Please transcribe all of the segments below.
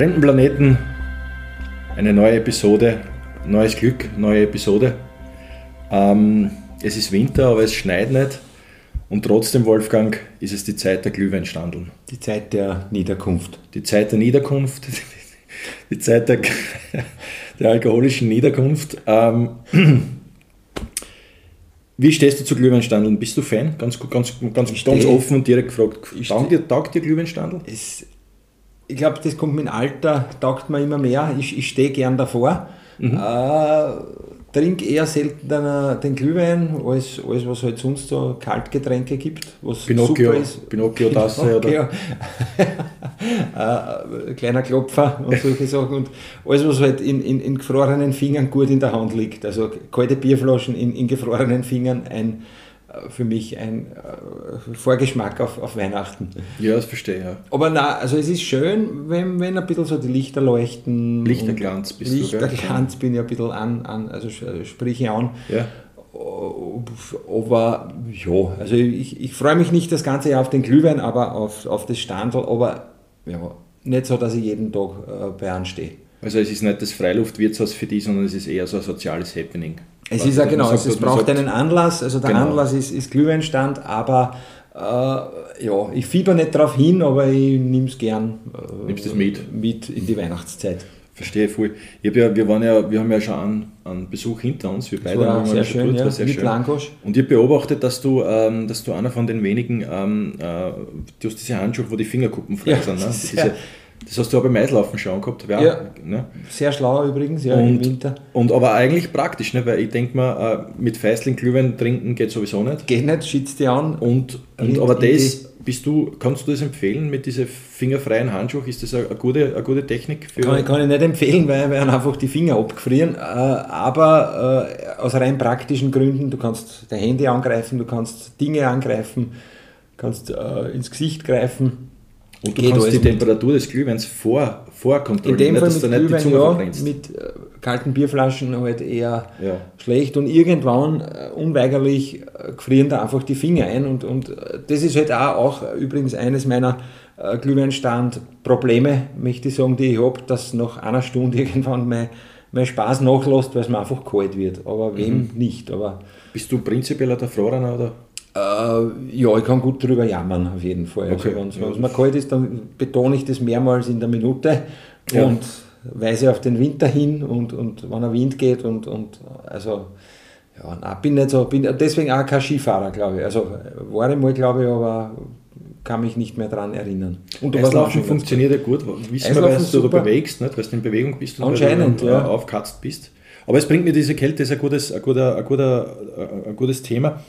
Fremden Planeten, eine neue Episode, neues Glück, neue Episode. Ähm, es ist Winter, aber es schneit nicht. Und trotzdem, Wolfgang, ist es die Zeit der Glühweinstandeln. Die Zeit der Niederkunft. Die Zeit der Niederkunft, die Zeit der, der alkoholischen Niederkunft. Ähm, wie stehst du zu Glühweinstandeln? Bist du Fan? Ganz, ganz, ganz, ganz offen und direkt gefragt. Taugt dir, taugt dir Glühweinstandeln? Es, ich glaube, das kommt mit dem Alter, taugt mir immer mehr. Ich, ich stehe gern davor. Mhm. Äh, trinke eher seltener den Glühwein als alles, was halt sonst so Kaltgetränke gibt, was Pinocchio, super ist. Pinocchio-Tasse Pinocchio. oder? äh, kleiner Klopfer und solche Sachen und alles, was halt in, in, in gefrorenen Fingern gut in der Hand liegt. Also kalte Bierflaschen in, in gefrorenen Fingern, ein für mich ein äh, Vorgeschmack auf, auf Weihnachten. Ja, das verstehe ich. Ja. Aber na, also es ist schön, wenn, wenn ein bisschen so die Lichter leuchten. Lichterglanz bist Lichterglanz du, Lichterglanz bin ich ein bisschen an, an also sprich ich an. Ja. Aber ja, also ich, ich freue mich nicht das ganze Jahr auf den Glühwein, aber auf, auf das Standel, aber ja, nicht so, dass ich jeden Tag äh, bei anstehe. Also es ist nicht das Freiluftwirtshaus für die, sondern es ist eher so ein soziales Happening. Es ist ja genau, sagt, es braucht sagt, einen Anlass, also der genau. Anlass ist, ist Glühweinstand, aber äh, ja, ich fieber nicht darauf hin, aber ich nehme es gern äh, Nimmst das mit? mit in die Weihnachtszeit. Verstehe voll. Ich ja, wir, waren ja, wir haben ja schon einen, einen Besuch hinter uns, wir beide waren sehr schön, ja, sehr mit schön. Langosch. Und ich habe beobachtet, dass du, ähm, dass du einer von den wenigen, ähm, äh, du hast diese Handschuhe, wo die Fingerkuppen frei ja, sind. Ne? Diese, das hast du auch beim Eislaufen schon gehabt. Ja, ja. Ne? sehr schlau übrigens, ja, und, im Winter. Und aber eigentlich praktisch, ne? weil ich denke mal, äh, mit Feisling Glühwein trinken geht sowieso nicht. Geht nicht, schützt dich an. Und, und aber das, bist du, kannst du das empfehlen mit diesen fingerfreien Handschuhen? Ist das eine, eine, gute, eine gute Technik? Für kann, ich, kann ich nicht empfehlen, weil wir einfach die Finger abgefrieren. Äh, aber äh, aus rein praktischen Gründen, du kannst dein Handy angreifen, du kannst Dinge angreifen, kannst ins Gesicht greifen und du kannst die Temperatur des Glühweins vor, vorkontrollieren, in dem Fall mit Glühwein, ja, mit äh, kalten Bierflaschen halt eher ja. schlecht und irgendwann äh, unweigerlich äh, frieren da einfach die Finger ein und, und äh, das ist halt auch, auch übrigens eines meiner äh, Glühweinstand-Probleme, möchte ich sagen, die ich habe, dass nach einer Stunde irgendwann mein, mein Spaß nachlässt, weil es mir einfach kalt wird, aber wem mhm. nicht. Aber Bist du prinzipiell ein Frohrenner oder? Äh, ja, ich kann gut drüber jammern, auf jeden Fall. Also okay. Also, wenn es mir kalt ist, dann betone ich das mehrmals in der Minute ja. und weise auf den Winter hin und, und wenn er Wind geht und, und also ja, nein, bin nicht so, bin deswegen auch kein Skifahrer, glaube ich. Also war ich mal, glaube ich, aber kann mich nicht mehr daran erinnern. Und Eislaufen funktioniert ja gut, wissen wir, weil du da bewegst, nicht? weil du in Bewegung bist und Anscheinend, ja. aufkatzt bist. Aber es bringt mir diese Kälte, ist ein gutes, ein guter, ein guter, ein gutes Thema.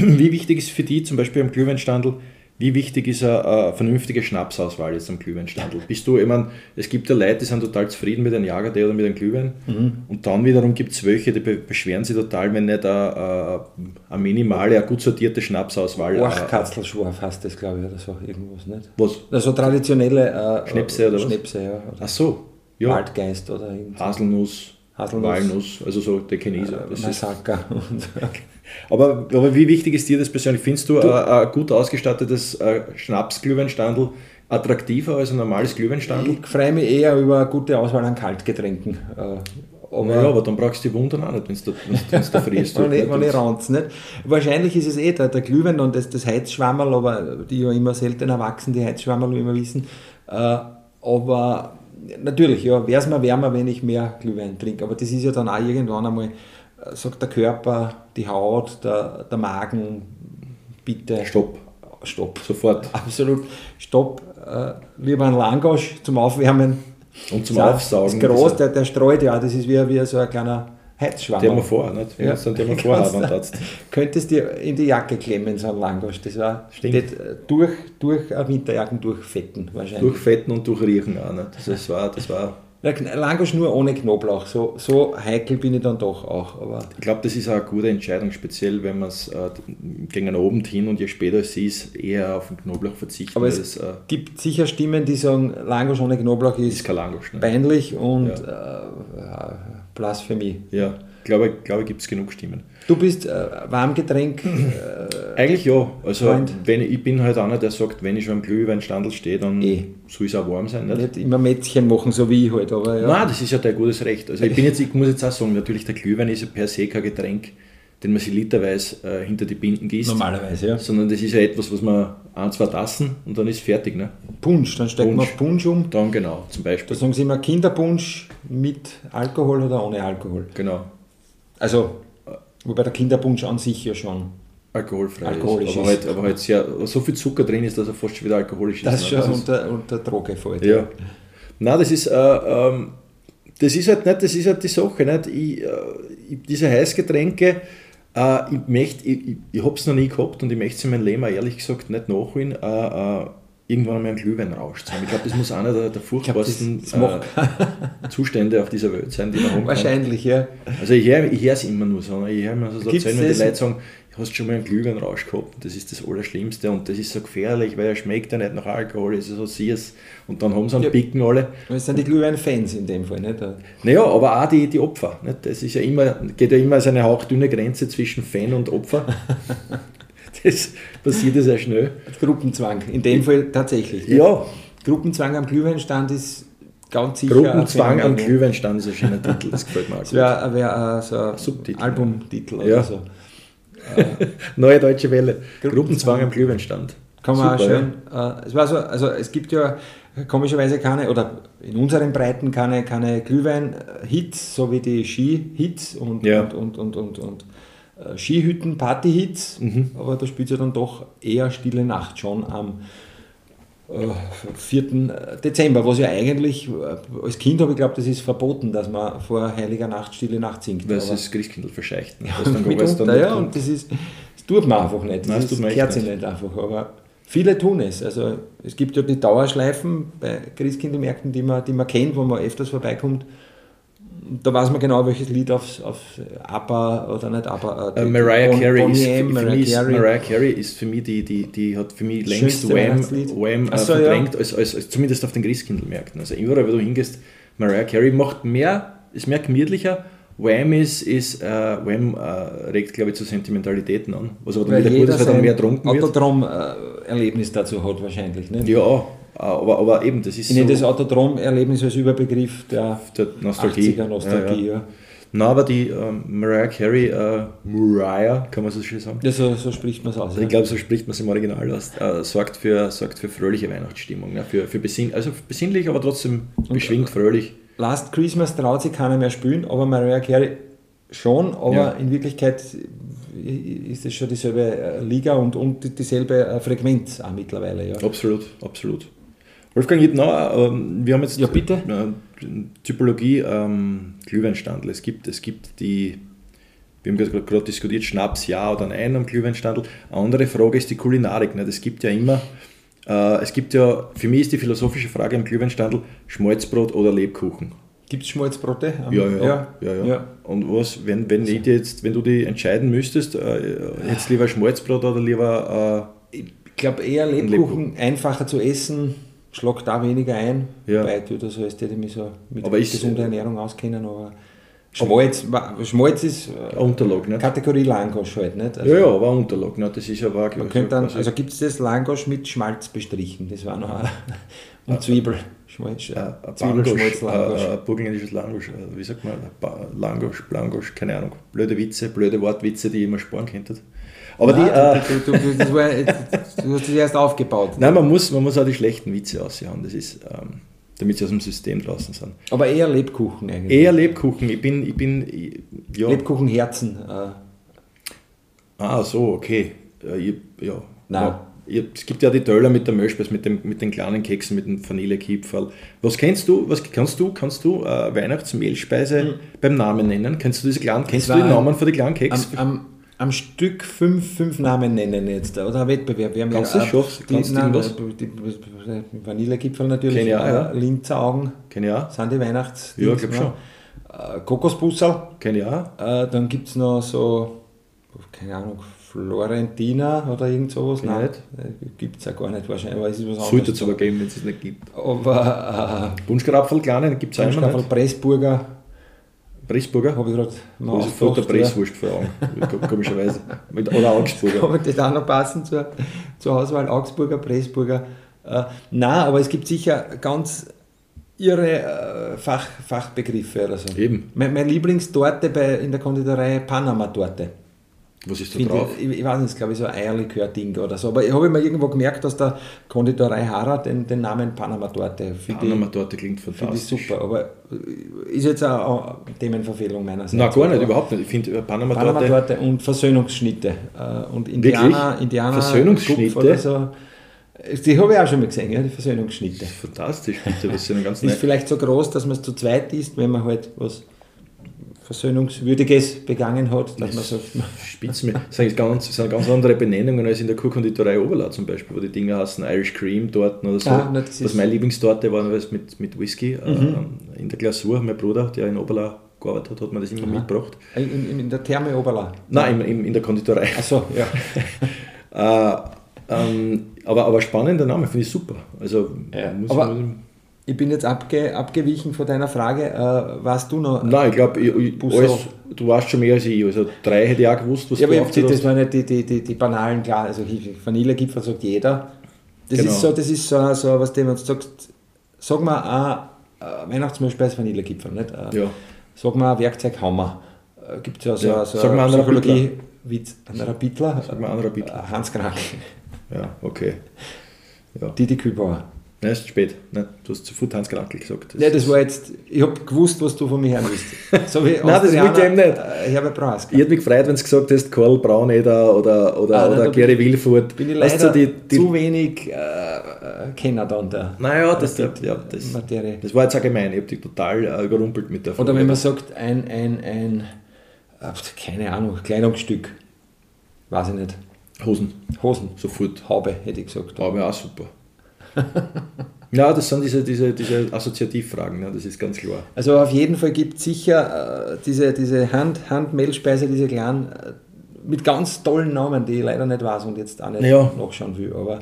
Wie wichtig ist für die zum Beispiel am Glühweinstandel, wie wichtig ist eine, eine vernünftige Schnapsauswahl jetzt am Glühweinstandel? Bist du, ich meine, es gibt ja Leute, die sind total zufrieden mit einem Jagertee oder mit einem Glühwein mhm. und dann wiederum gibt es welche, die beschweren sich total, wenn nicht eine, eine minimale, eine gut sortierte Schnapsauswahl. Orchkatzelschwarf heißt das, glaube ich, oder so, irgendwas, nicht? Was? Also traditionelle äh, Schnäpse oder was? Schnäpse, ja. Oder Ach so, ja. Waldgeist oder Haselnuss. Haselnuss. Walnuss, also so der Chinese. Äh, Masaka. Aber, aber wie wichtig ist dir das persönlich? Findest du, du ein, ein gut ausgestattetes äh, Schnaps-Glühweinstandel attraktiver als ein normales Glühweinstandel? Ich freue mich eher über eine gute Auswahl an Kaltgetränken. Äh, aber, ja, aber dann brauchst du die Wunder auch nicht, wenn du da frierst. wenn ich, wenn ich ranz, nicht. Wahrscheinlich ist es eh der, der Glühwein und das, das Heizschwammerl, aber die ja immer seltener wachsen, die Heizschwammerl, wie wir wissen. Äh, aber natürlich, ja, wäre es mir wärmer, wenn ich mehr Glühwein trinke. Aber das ist ja dann auch irgendwann einmal äh, sagt der Körper, die Haut, der, der Magen, bitte. Stopp. Stopp. Sofort. Absolut. Stopp. Äh, lieber ein Langosch zum Aufwärmen. Und zum das Aufsaugen. Das groß, der, der streut ja, das ist wie, wie so ein kleiner Heizschwamm. Der mal vor, nicht? Wenn ja. du den vorhaben Könntest dir in die Jacke klemmen, so ein Langosch. Das war Stimmt. Äh, durch, durch Winterjacken durchfetten wahrscheinlich. Durchfetten und durchriechen auch nicht. Das war, das war Langosch nur ohne Knoblauch. So, so heikel bin ich dann doch auch. Aber ich glaube, das ist auch eine gute Entscheidung, speziell wenn man es äh, gegen oben hin und je später es ist, eher auf den Knoblauch verzichten. Aber es das, äh, gibt sicher Stimmen, die sagen, Langosch ohne Knoblauch ist, ist kein Langosch, ne? peinlich und ja. äh, Blasphemie. Ja. Glaube, glaube gibt es genug Stimmen. Du bist äh, Warmgetränk? Äh, Eigentlich ja. Also wenn, ich bin halt einer, der sagt, wenn ich schon am Glühweinstandel stehe, dann eh. soll es auch warm sein. Nicht? nicht immer Mätzchen machen, so wie ich halt. Aber, ja. Nein, das ist ja dein gutes Recht. Also ich, bin jetzt, ich muss jetzt auch sagen, natürlich der Glühwein ist ja per se kein Getränk, den man sich literweise äh, hinter die Binden gießt. Normalerweise, ja. Sondern das ist ja etwas, was man ein, zwei Tassen und dann ist fertig. Ne? Punsch, dann steckt man Punsch um. Dann genau, zum Beispiel. Da sagen sie immer Kinderpunsch mit Alkohol oder ohne Alkohol. Genau. Also, wobei der Kinderpunsch an sich ja schon alkoholfrei alkoholisch ist. Aber, ist. Halt, aber halt sehr, so viel Zucker drin ist, dass er fast schon wieder alkoholisch das ist. Ne? Das schon unter, unter Droge fällt. Ja. Nein, das ist, äh, ähm, das ist halt nicht, das ist halt die Sache. Nicht? Ich, äh, diese Heißgetränke, äh, ich, ich, ich, ich habe es noch nie gehabt und ich möchte es in meinem Leben ehrlich gesagt nicht nachholen, äh, äh, irgendwann einmal einen Glühwein rauszuhauen. Ich glaube, das muss einer der, der furchtbarsten glaub, äh, Zustände auf dieser Welt sein, die man haben Wahrscheinlich, ja. Also ich höre ich es immer nur so. Ich höre mir so erzählen, wenn die Leute sagen, hast schon mal einen Glühweinrausch gehabt. Das ist das Allerschlimmste und das ist so gefährlich, weil er schmeckt ja nicht nach Alkohol, ist so süß. Und dann haben sie einen ja, Picken alle. Das sind die Glühwein-Fans in dem Fall, nicht? Naja, aber auch die, die Opfer. Nicht? Das ist ja immer, geht ja immer so eine hauchdünne Grenze zwischen Fan und Opfer. das passiert ja sehr schnell. Gruppenzwang, in dem Fall tatsächlich. Ja. Gruppenzwang am Glühweinstand ist ganz sicher. Gruppenzwang am Glühweinstand ist ein schöner Titel, das gefällt mir auch. Das wäre wär, äh, so ein Subtitel. Albumtitel ja. oder so. Neue Deutsche Welle. Gruppenzwang am Glühweinstand. Kann man Super, auch schön. Ja. Äh, es war so, also es gibt ja komischerweise keine, oder in unseren Breiten keine, keine Glühwein-Hits, so wie die Ski-Hits und, ja. und, und, und, und, und äh, Skihütten, Party-Hits, mhm. aber da spielt ja dann doch eher Stille Nacht schon am 4. Äh, Dezember, was ja eigentlich, äh, als Kind habe ich geglaubt, das ist verboten, dass man vor Heiliger Nacht Stille Nacht singt. Das ist Christkindl verscheicht. Ja, dann mitunter, dann ja, und das ist, das tut man einfach nicht. Das, Nein, das ist, gehört sich nicht einfach, aber viele tun es. Also es gibt ja die Dauerschleifen bei Christkindlmärkten, die man, die man kennt, wo man öfters vorbeikommt da weiß man genau, welches Lied aufs, auf ABBA oder nicht ABBA. Äh, Mariah, bon, Carey ist, M, Mariah, Carey. Mariah Carey ist für mich die, die, die hat für mich längst Wham, Wham äh, so, verdrängt, ja. als, als, als, zumindest auf den Christkindlmärkten. Also überall, wo du hingehst, Mariah Carey macht mehr, ist mehr gemütlicher. Wham ist, ist äh, Wham äh, regt, glaube ich, zu Sentimentalitäten an. Was aber dann wieder gut ist, weil dann mehr trunken wird. Autodrom-Erlebnis dazu hat wahrscheinlich, nicht? Ja, aber, aber eben, das ist ich so... das Autodrom-Erlebnis als Überbegriff der, der Nostalgie. 80er Nostalgie, ja. ja. Na, aber die ähm, Mariah Carey, äh, Mariah, kann man so schön sagen? Ja, so, so spricht man es aus. Ich glaube, so spricht man es im Original aus. Äh, sorgt, für, sorgt für fröhliche Weihnachtsstimmung. Ne? Für, für besinn, also besinnlich, aber trotzdem beschwingt, Und, fröhlich. Last Christmas traut sich keiner mehr spielen, aber Mariah Carey schon, aber ja. in Wirklichkeit ist es schon dieselbe äh, Liga und, und dieselbe äh, Frequenz auch mittlerweile. Ja. Absolut, absolut. Wolfgang, noch, ähm, wir haben jetzt ja, bitte. Äh, Typologie ähm, Glühweinstandel. Es gibt, es gibt die, wir haben gerade diskutiert, Schnaps ja oder nein am Glühweinstandel. Eine andere Frage ist die Kulinarik. Nicht? Es gibt ja immer, äh, es gibt ja, für mich ist die philosophische Frage am Glühweinstandel Schmalzbrot oder Lebkuchen. Gibt es Schmalzbrote? Ja ja, ja, ja, ja, ja. Und was, wenn, wenn, also. ich jetzt, wenn du dich entscheiden müsstest, äh, jetzt lieber Schmalzbrot oder lieber. Äh, ich glaube eher Lebkuchen, Lebkuchen, einfacher zu essen schlag da weniger ein, ja. wobei du das heißt, ich mich so mit aber gesunder Ernährung auskennen, aber Schmalz, Schmalz ist äh, Unterlag, nicht? Kategorie Langosch halt, nicht? Also, ja, ja, aber Unterlag, nicht? das ist ja wahr. Man könnte dann, also gibt es das Langosch mit Schmalz bestrichen, das war noch ein, und Zwiebel. Schmalz, äh, Zwiebelschmalz, Langosch. Äh, burgenländisches Langosch, äh, wie sagt man, Langosch, Langosch, keine Ahnung, blöde Witze, blöde Wortwitze, die ich immer sparen könnte. Aber Nein, die, du, du, du, war, du, hast das erst aufgebaut. Nein, man muss, man muss auch die schlechten Witze aussehen. Das ist, ähm, damit sie aus dem System draußen sind. Aber eher Lebkuchen eigentlich. Eher Lebkuchen. Ich bin, ich bin, ja. Lebkuchenherzen. Äh. Ah, so, okay. Ich, ja. Nein. Ja, es gibt ja die Döller mit der Möschbeiß, mit, dem, mit den kleinen Keksen, mit dem Vanillekipferl. Was kennst du, was kannst du, kannst du äh, Weihnachtsmehlspeise mhm. beim Namen nennen? Kennst du diese kleinen, kennst du die Namen von den kleinen Keksen? Am, am am Stück fünf, fünf Namen nennen jetzt, oder ein Wettbewerb. Wir haben Kannst ja, du die, Kannst nein, die, die, Vanillegipfel natürlich, Kenn ja, ja. Linzaugen, Kenn ja. sind die Weihnachts... Ja, glaube schon. Äh, Kokosbussel. Kenn ja. Äh, dann gibt es noch so, keine Ahnung, Florentina oder irgend sowas. Nein, äh, gibt es ja gar nicht wahrscheinlich, aber es ist was anderes. Sollte es aber geben, wenn es es nicht gibt. Aber... Äh, Bunschkrapfel, kleine, gibt es auch Bunschkrapfel, Pressburger. Pressburger? Habe ich gerade mal also vor der Presswurst vor Augen, komischerweise. Oder Augsburger. Kann das auch noch passen zur, zur Auswahl? Augsburger, Pressburger? Äh, nein, aber es gibt sicher ganz ihre äh, Fach, Fachbegriffe oder so. Eben. Meine mein Lieblingstorte bei, in der Konditorei Panama-Torte. Was ist da drauf? Ich, ich, weiß nicht, glaube ich, so ein Eierlikör-Ding oder so. Aber ich habe mir irgendwo gemerkt, dass der Konditorei Hara den, den Namen Panama-Torte Panama-Torte klingt fantastisch. Finde ich super, aber äh, ist jetzt auch eine Themenverfehlung meinerseits. Nein, gar nicht, überhaupt nicht. Ich finde äh, Panama-Torte... Panama-Torte und Versöhnungsschnitte. Äh, und Indianer, Indianer Versöhnungsschnitte? Oder so. Die habe ich auch schon mal gesehen, ja, die Versöhnungsschnitte. Fantastisch, bitte, das sind ganz Ist vielleicht so groß, dass man es zu zweit isst, wenn man halt was Versöhnungswürdiges begangen hat, dass man sagt. Spitzen das sind ganz, sind ganz andere Benennungen als in der Kurkonditorei Oberla zum Beispiel, wo die Dinge heißen Irish Cream Torten oder so. Ah, was meine Lieblingstorte war, was mit, mit Whisky äh, mhm. in der Glasur. Mein Bruder, der in Oberla gearbeitet hat, hat mir das immer Aha. mitgebracht. In, in, in, der Therme Oberla? Nein, in, in der Konditorei. Achso, ja. äh, ähm, aber, aber spannender Name, finde ich super. Also, ja, muss, aber muss ich bin jetzt abge, abgewichen von deiner Frage. Äh, warst du noch? Nein, ich glaube, du weißt schon mehr als ich. Also drei hätte ich auch gewusst, was ja, du aber das, das waren nicht die, die, die, die banalen, klar. Also Vanillegipfel sagt jeder. Das genau. ist so, das ist so, so was du sagst, sag mal ein Weihnachtsmehlspeis Vanillegipfel, nicht? Ja. Sag mal ein Werkzeughammer. Äh, Gibt es ja so, ja. so sag mal Psychologie, Witz, ein Rapidler? Sag mal ein Rapidler. Hans Krank. Ja, okay. Ja. Didi Kübauer. Nein, ist spät. Nein, du hast zu früh Tanzgedankel gesagt. Das Nein, das war jetzt, ich habe gewusst, was du von mir hören willst. So wie Nein, das wollte ich eben nicht. Äh, Herbert Braus. Ich hätte mich gefreut, wenn du gesagt hast, Karl Brauneder oder, oder, ah, oder Gary Wilfurt. Bin ich leider weißt du, die, die, zu wenig äh, äh, Kenner dann da. Naja, das, das, ja, das, Materie. das war jetzt allgemein. Ich habe dich total äh, überrumpelt mit der Frage. Oder wenn man sagt, ein, ein, ein äh, keine Ahnung, Kleidungsstück. Weiß ich nicht. Hosen. Hosen. Sofort. Haube, hätte ich gesagt. Haube auch super. Ja, das sind diese, diese, diese Assoziativfragen, ne? das ist ganz klar. Also auf jeden Fall gibt es sicher äh, diese, diese Hand, Handmehlspeise, diese kleinen, äh, mit ganz tollen Namen, die ich leider nicht weiß und jetzt auch nicht ja. nachschauen will. Aber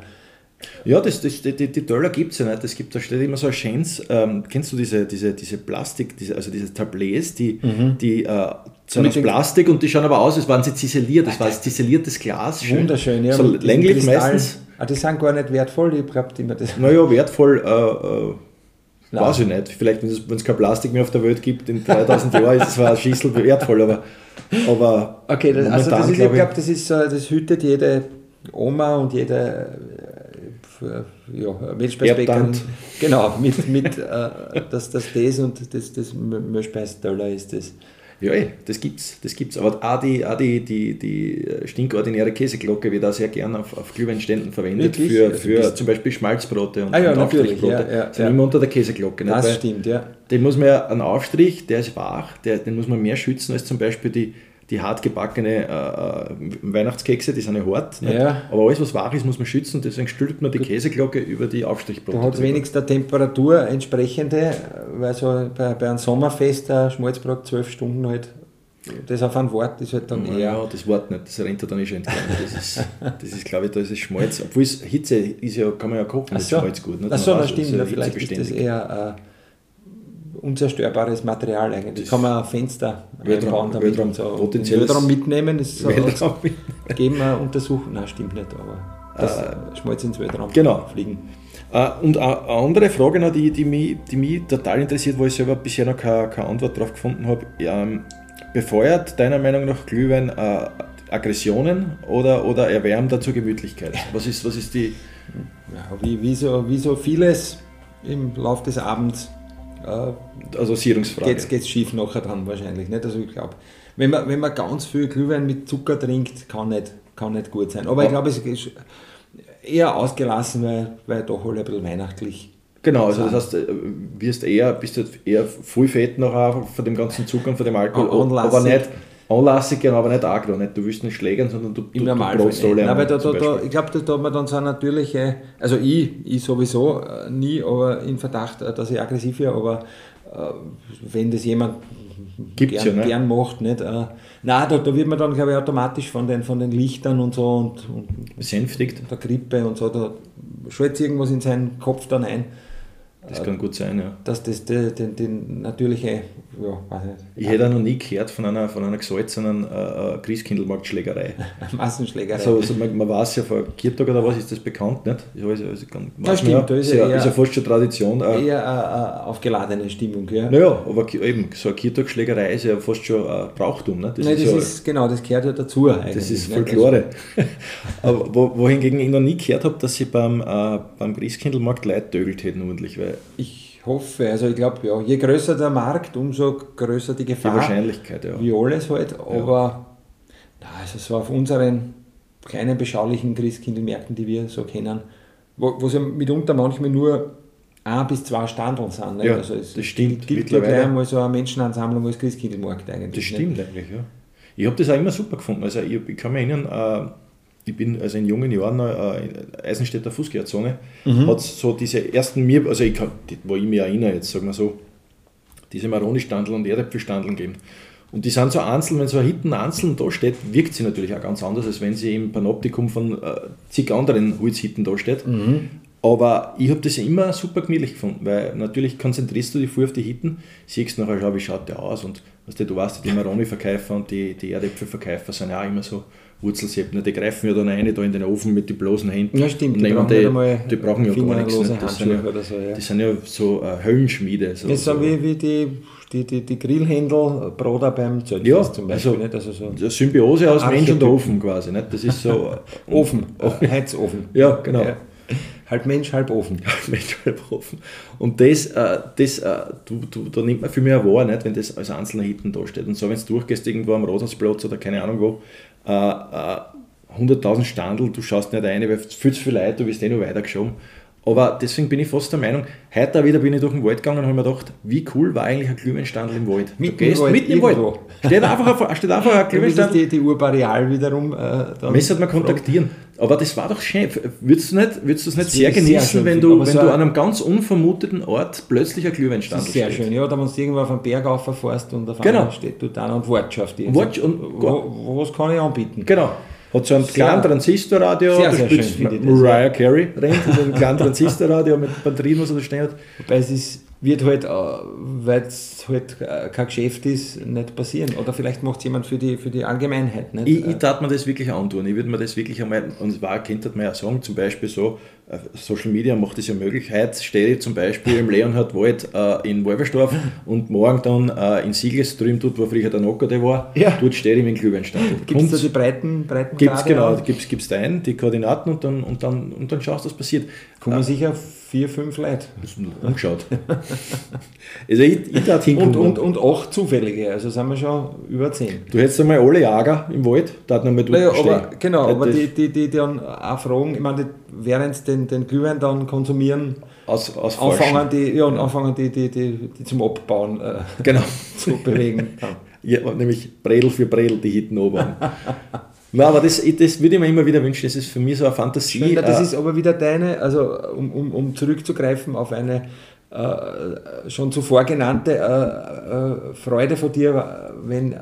ja, das, das, die, die Döller gibt es ja nicht. Es gibt, da steht immer so ein schönes, ähm, kennst du diese, diese, diese Plastik, diese, also diese Tableaus, die, mhm. die äh, sind aus Plastik und die schauen aber aus, als waren sie ziseliert. Das war ein ziseliertes Glas. Schön. Wunderschön, ja. So länglich meistens. Ah, die sind gar nicht wertvoll, ich habe immer das. Naja, wertvoll, äh, äh, weiß ich nicht. Vielleicht, wenn es, kein Plastik mehr auf der Welt gibt, in 3000 Jahren ist es zwar ein Schüssel wertvoll, aber. aber okay, das, also das ist, ich glaube, das, ist, das hütet jede Oma und jede äh, ja, Milchspeisbäckerin. Genau, mit, mit äh, dass das das und das, das Milchspeisdöller ist das. Ja, ey, das gibt's, das gibt's. Aber auch die, auch die, die, die stinkordinäre Käseglocke wird auch sehr gern auf, auf Glühweinständen verwendet Wirklich? für, also für also zum Beispiel Schmalzbrote und, ah, ja, und Aufstrichbrote. Ja, ja, sind immer unter der Käseglocke. Das Weil stimmt, ja. Den muss man ja, einen Aufstrich, der ist wach, der, den muss man mehr schützen als zum Beispiel die, die hart gebackene äh, äh Weihnachtskekse, die sind ja hart. Ja. Aber alles, was wach ist, muss man schützen. Deswegen stülpt man die Käseglocke über die Aufstrichbrote. Da hat es wenigstens Temperatur entsprechende, weil so bei, bei einem Sommerfest ein Schmalzbrot zwölf Stunden halt das auf ein Wort ist halt dann eher. Ja, das Wort nicht, das rennt dann eh schon entgegen. Das ist, das ist glaube ich, da ist es Schmalz. Obwohl es Hitze ist ja, kann man ja kochen mit so. Schmalz gut. Nicht? Achso, das stimmt, ja, vielleicht ist das eher äh, unzerstörbares Material eigentlich. Das kann man Fenster einbauen damit Weltraum, und so. Potenzielles Weltraum mitnehmen, ist so. Weltraum geben wir untersuchen. Nein, stimmt nicht, aber das äh, Schmalz ins Weltraum genau. fliegen. Uh, und eine andere Frage, noch, die, die, mich, die mich total interessiert, wo ich selber bisher noch keine, keine Antwort darauf gefunden habe. Ähm, Befeuert deiner Meinung nach Glühwein äh, Aggressionen oder, oder erwärmt dazu Gemütlichkeit? Was ist, was ist die. Ja, wie, wie, so, wie so vieles im Laufe des Abends. Äh, Associierungsfrage. Geht es schief nachher dann wahrscheinlich. Nicht? Also ich glaube, wenn man, wenn man ganz viel Glühwein mit Zucker trinkt, kann nicht, kann nicht gut sein. Aber ich glaube, es ist eher ausgelassen, weil, weil doch alle ein bisschen weihnachtlich Genau, also das heißt, äh, wirst eher, bist du eher voll fett noch von dem ganzen Zucker und von dem Alkohol, aber nicht anlassig, genau, aber nicht agro, nicht, du willst nicht schlägern, sondern du, Im du, Normalfall du alle Nein, da, da, da, Ich glaube, da, hat man dann so eine natürliche, also ich, ich sowieso äh, nie, aber in Verdacht, äh, dass ich aggressiv wäre, aber äh, wenn das jemand Gibt's gern, ja, ne? gern macht, nicht? Äh, nein, da, da wird man dann, glaube ich, automatisch von den, von den Lichtern und so und, und besänftigt. Der Grippe und so, da schwätzt irgendwas in seinen Kopf dann ein Das kann gut sein, ja. Dass das die, die, die natürliche, ja, weiß nicht. Ich hätte noch nie gehört von einer, von einer gesalzenen äh, äh Christkindlmarktschlägerei. Massenschlägerei. Also, also man, man, weiß ja, vor Kirtag oder was ist das bekannt, nicht? Ich weiß, also, kann, das stimmt, ja, da ist, ja, ist ja fast schon Tradition. Äh, eher eine aufgeladene Stimmung, ja. Naja, aber eben, so eine Kirtagschlägerei ist ja fast schon ein Brauchtum, ne? Das, Nein, ist, das ja, ist, genau, das gehört ja dazu eigentlich. Das ist Folklore. Also, aber wo, wohingegen ich noch nie gehört habe, dass sie beim, äh, beim Christkindlmarkt Leute tögelt hätten ordentlich, weil ich hoffe, also ich glaube, ja, je größer der Markt, umso größer die Gefahr. Die Wahrscheinlichkeit, ja. Wie alles halt, aber ja. also so auf unseren kleinen, beschaulichen Christkindlmärkten, die wir so kennen, wo es ja mitunter manchmal nur ein bis zwei Standeln sind. Nicht? Ja, also es das stimmt. gibt ja gleich einmal so eine Menschenansammlung als Christkindlmarkt eigentlich. Das stimmt nicht? eigentlich, ja. Ich habe das auch immer super gefunden. Also ich, ich kann mich erinnern, äh, ich bin also in jungen Jahren äh, Eisenstädter Fußgängerzone, mhm. hat so diese ersten mir, also ich kann, wo ich mich erinnere jetzt, sagen wir so, diese Maroni-Standeln und Erdäpfelstandeln geben. Und die sind so einzeln, wenn so ein Hitten einzeln da steht, wirkt sie natürlich auch ganz anders, als wenn sie im Panoptikum von äh, zig anderen Holzhitten da steht. Mhm. Aber ich habe das immer super gemütlich gefunden, weil natürlich konzentrierst du dich voll auf die Hitten, siehst nachher schon, wie schaut der aus und weißt du, du weißt, die Maroni-Verkäufer und die, die Erdäpfelverkäufer sind ja auch immer so Wurzelseppen, die greifen ja dann eine da in den Ofen mit den bloßen Händen. Ja, stimmt, die brauchen, die, die brauchen ja gar nichts. Nicht. Das, sind ja, so, ja. die sind ja so äh, Höllenschmiede. So, das sind so. wie, wie die, die, die, die Grillhändel Broder beim Zeltfest ja, zum Beispiel. Also, nicht? Also so Symbiose aus Mensch und Ofen quasi. Nicht? Das ist so... Ofen, äh, Heizofen. Ja, genau. Ja. Halb Mensch, halb Ofen. Halb Mensch, halb Ofen. Und das, äh, das äh, du, du, da nimmt man viel mehr wahr, nicht, wenn das als einzelner hinten da steht. Und so, wenn du durchgehst irgendwo am Rothausplatz oder keine Ahnung wo, äh, 100.000 äh, Standel, du schaust nicht rein, weil viel zu viele Leute, du wirst eh noch weitergeschoben. Aber deswegen bin ich fast der Meinung, heute wieder bin ich durch den Wald gegangen und habe mir gedacht, wie cool war eigentlich ein Glühweinstandel im Wald. Mitten du gehst im Wald, mitten im Wald. Steht einfach, steht einfach ein Glühweinstandel. Die, die Urbareal wiederum. Äh, dann Messer man kontaktieren. Aber das war doch schön. Würdest du, nicht, würdest du es nicht sehr genießen, sehr wenn, du, wenn so du an einem ganz unvermuteten Ort plötzlich ein Glühweinstandel steht? Sehr schön, ja. Da wenn du irgendwo auf einen Berg auffährst und auf genau. steht du da und Wortschaft. Wort und, wo, was kann ich anbieten? Genau. Hat so ein kleines Transistorradio, sehr, sehr schön, Mariah Carey. Rennt, so ein kleines Transistorradio mit Batterien, was er da steht. Wobei es ist wird halt, äh, weil es halt äh, kein Geschäft ist, nicht passieren. Oder vielleicht macht es jemand für die, für die Allgemeinheit. Nicht? Ich, ich tat mir das wirklich antun. Ich würde mir das wirklich einmal, und zwar könnte man ja sagen, zum Beispiel so, äh, Social Media macht es ja möglich. Heute stehe ich zum Beispiel im Leonhardwald äh, in Wolversdorf und morgen dann äh, in drüben, dort wo früher der Nocker der war, ja. dort stehe ich mit dem Glühweinstand. Gibt es da die breiten, breiten Gibt es genau, gibt es ein, die Koordinaten und dann, und, dann, und dann schaust du, was passiert. Kommen äh, sicher vier, fünf Leute. Angeschaut. also ich, ich da und, und, und acht zufällige, also sind wir schon über zehn. Du hättest einmal alle Jager im Wald, da noch mal naja, aber, Genau, aber die, die, die dann auch fragen, ich meine, während den, den Glühwein dann konsumieren, aus, aus anfangen, die, ja, und anfangen die, die, die, die zum Abbauen äh, genau. zu bewegen. ja, nämlich Bredel für Bredel, die hinten oben. Ja, aber das, das würde ich mir immer wieder wünschen. Das ist für mich so eine Fantasie. Schön, das äh, ist aber wieder deine, also um, um, um zurückzugreifen auf eine äh, schon zuvor genannte äh, äh, Freude von dir, wenn äh,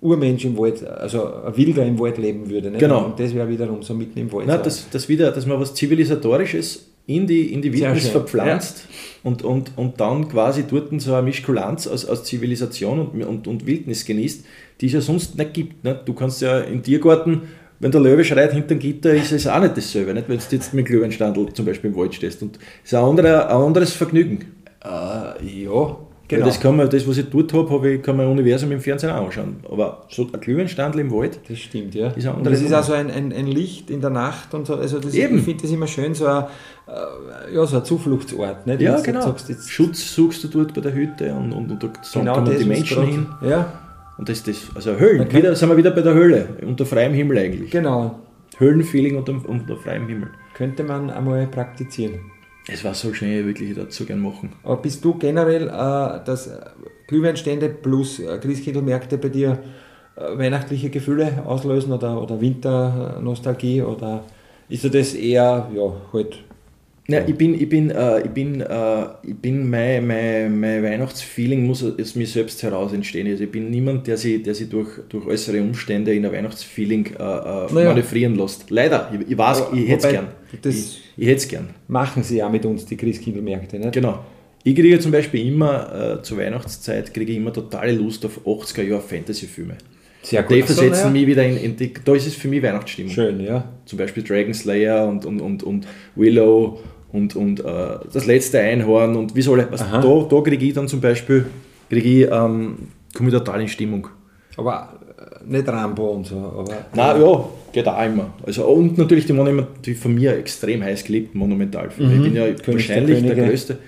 Urmensch im Wald, also ein Wilder im Wald leben würde. Nicht? Genau. Und das wäre wiederum so mitten im Wald. Na, das, das wieder, dass man was Zivilisatorisches in die, in die Wildnis verpflanzt ja. und, und, und dann quasi dort so eine Mischkulanz aus, aus Zivilisation und, und, und Wildnis genießt, die es ja sonst nicht gibt. Ne? Du kannst ja im Tiergarten, wenn der Löwe schreit hinter dem Gitter, ist es auch nicht dasselbe, nicht? wenn du jetzt mit Löwenstandel zum Beispiel im Wald stehst. Und es ist ein, anderer, ein anderes Vergnügen. Äh, ja, Genau. Das, kann man, das, was ich dort habe, ich, kann man Universum im Fernsehen auch anschauen. Aber so ein Glühweinstandel im Wald. Das stimmt, ja. Ist und das ist auch so ein, ein, ein, Licht in der Nacht und so. Also das, Eben. Ich finde das immer schön, so ein, äh, ja, so ein Zufluchtsort. Nicht? Ja, genau. Sagst, Schutz suchst du dort bei der Hütte und, und, und da genau kommen die Menschen grad, hin. Ja. Und das, das also Höhlen, wieder, sind wir wieder bei der Höhle, unter freiem Himmel eigentlich. Genau. Höhlenfeeling unter, unter freiem Himmel. Könnte man einmal praktizieren. Es war so schnell, wirklich dazu gern machen. Aber bist du generell äh, das Glühweinstände plus äh, Christkindlmärkte bei dir äh, weihnachtliche Gefühle auslösen oder, oder Winternostalgie oder ist das eher ja, halt Ja, ich bin, ich bin, äh, ich bin, äh, ich bin mein, mein, mein Weihnachtsfeeling muss aus mir selbst heraus entstehen. Also ich bin niemand, der sich, der sich durch, durch äußere Umstände in ein Weihnachtsfeeling äh, äh naja. manövrieren lässt. Leider, ich, ich weiß, Aber, ich hätte es gern. Ich, ich hätte es gern. Machen sie ja mit uns, die Christkindlmärkte, nicht? Genau. Ich kriege zum Beispiel immer, äh, zur Weihnachtszeit, kriege ich immer totale Lust auf 80er Jahre Fantasy-Filme. Sehr gut. Die versetzen so, mich wieder in, in die, da ist es für mich Weihnachtsstimmung. Schön, ja. Zum Beispiel Dragon Slayer und, und, und, und Willow und, und äh, das letzte Einhorn und wie soll ich, was, da, da kriege ich dann zum Beispiel, kriege ich, ähm, komme ich total in Stimmung. Aber äh, nicht Rambo und so, aber... Nein, ja, geht auch immer. Also, und natürlich die, Monument, die von mir extrem heiß geliebten Monumentalfilme. Mhm. Ich bin ja König wahrscheinlich der, der größte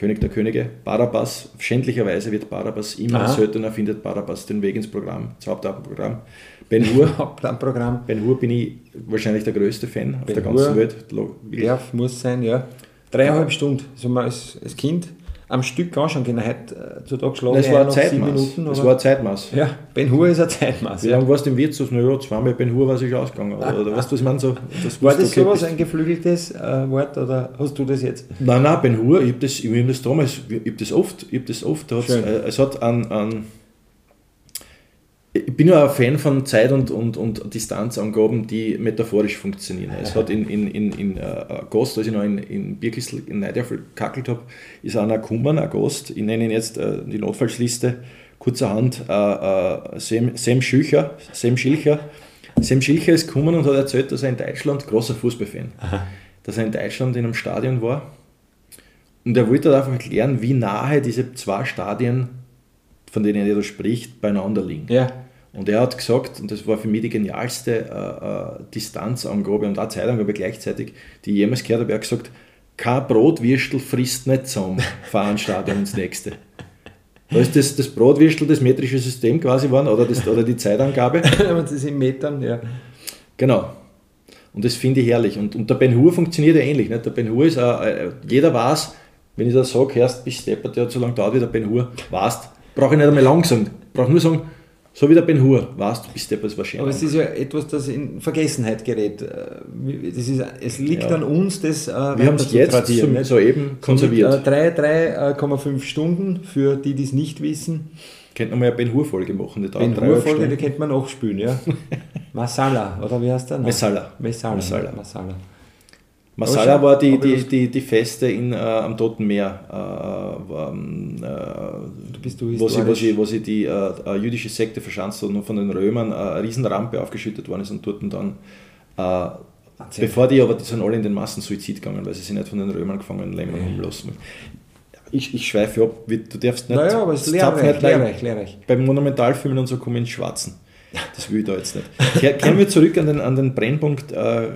König der Könige, Barabbas. Schändlicherweise wird Barabbas immer Aha. seltener findet Barabbas den Weg ins Programm, ins Hauptabendprogramm. Ben Hur, Hauptabendprogramm. Ben Hur bin ich wahrscheinlich der größte Fan ben auf der ganzen Hur Welt. Darf, muss sein, ja. Dreieinhalb Stunden, so mal als, als Kind am Stück anschauen können. Heute äh, zu Tag schlagen Es war ein Zeitmaß. Minuten, es war ein Zeitmaß. Ja, Ben Hur ist ein Zeitmaß. Wie ja. lange warst du im Wirtshaus? Naja, zweimal Ben Hur war sich ausgegangen. Oder, oder weißt du, was ich meine? So, das war das sowas, ein geflügeltes äh, Wort oder hast du das jetzt? Nein, nein, Ben Hur, ich habe das, hab das damals, ich habe das oft, ich habe das oft, äh, es hat an, an ich bin ja ein Fan von Zeit- und, und, und Distanzangaben, die metaphorisch funktionieren. Es hat in, in, in, in uh, Ghost, als ich noch in, in Birkisl in Neidafel gekackelt habe, ist einer gekommen, ein Ghost, ich nenne ihn jetzt uh, die Notfallsliste, kurzerhand uh, uh, Sam, Sam Schilcher, Sam Schilcher. Sam Schilcher ist gekommen und hat erzählt, dass er in Deutschland, großer Fußballfan, dass er in Deutschland in einem Stadion war und er wollte einfach erklären, wie nahe diese zwei Stadien von denen er da spricht, beieinander liegen. Ja. Und er hat gesagt, und das war für mich die genialste äh, äh, Distanzangabe und auch Zeitangabe gleichzeitig, die ich jemals gehört habe, er hat gesagt, kein Brotwürstel frisst nicht zusammen, fahren Stadion ins nächste. Da ist das, das Brotwürstel das metrische System quasi geworden oder, das, oder die Zeitangabe. das ist in Metern, ja. Genau. Und das finde ich herrlich. Und, und der Ben Hur funktioniert ja ähnlich. Nicht? Der Ben Hur ist, äh, jeder weiß, wenn ich das sage, hörst bis Steppert, der hat so lange dauert wie der Ben Hur, weißt, brauche ich nicht einmal lang sagen. Brauche nur sagen, so wie der Ben Hur, weißt du, bist etwas wahrscheinlich. Aber es ist ja etwas, das in Vergessenheit gerät. Das ist, es liegt ja. an uns, das äh, Wir haben es jetzt zum, soeben konserviert. 3,5 äh, Stunden für die, die es nicht wissen. Könnte man ja Ben Hur-Folge machen. Die Ben Hur-Folge, die könnte man nachspielen, ja. Masala, oder wie heißt der? Messala. Messala. Messala. Messala. Masala war die, die, die, die Feste in, äh, am Toten Meer, äh, ähm, äh, wo, sie, wo, sie, wo sie die äh, jüdische Sekte verschanzt und von den Römern eine Riesenrampe aufgeschüttet worden ist und dort dann, bevor die aber, die sind alle in den Massensuizid gegangen, weil sie sich nicht von den Römern gefangen nehmen und umlassen. Ich, ich schweife ab, du darfst nicht. Naja, aber es ist lehrreich, lehrreich, lehrreich. Beim Monumentalfilmen und so kommen ins Schwarzen. Das will ich da jetzt nicht. Kehren wir zurück an den, an den Brennpunkt äh,